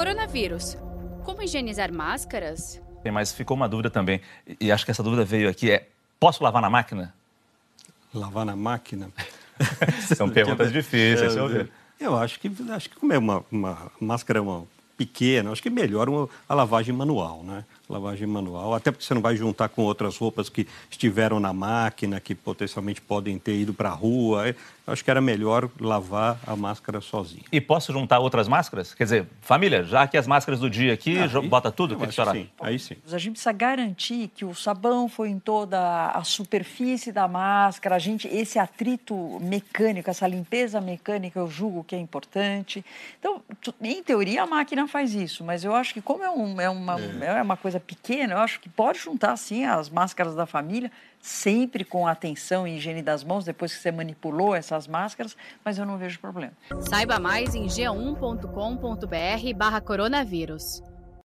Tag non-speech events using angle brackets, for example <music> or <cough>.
Coronavírus. Como higienizar máscaras? Mas ficou uma dúvida também, e acho que essa dúvida veio aqui, é posso lavar na máquina? Lavar na máquina? <laughs> São perguntas difíceis, eu, eu, eu acho que acho que como é uma, uma máscara uma pequena, acho que é melhor uma, a lavagem manual, né? lavagem manual, até porque você não vai juntar com outras roupas que estiveram na máquina, que potencialmente podem ter ido para a rua. Acho que era melhor lavar a máscara sozinho. E posso juntar outras máscaras? Quer dizer, família, já que as máscaras do dia aqui, ah, bota tudo? Que que sim, aí sim. A gente precisa garantir que o sabão foi em toda a superfície da máscara, a gente, esse atrito mecânico, essa limpeza mecânica, eu julgo que é importante. Então, em teoria, a máquina faz isso, mas eu acho que como é, um, é uma, é. é uma coisa pequena, eu acho que pode juntar sim as máscaras da família, sempre com atenção e higiene das mãos depois que você manipulou essas máscaras, mas eu não vejo problema. Saiba mais em g1.com.br/barra coronavírus.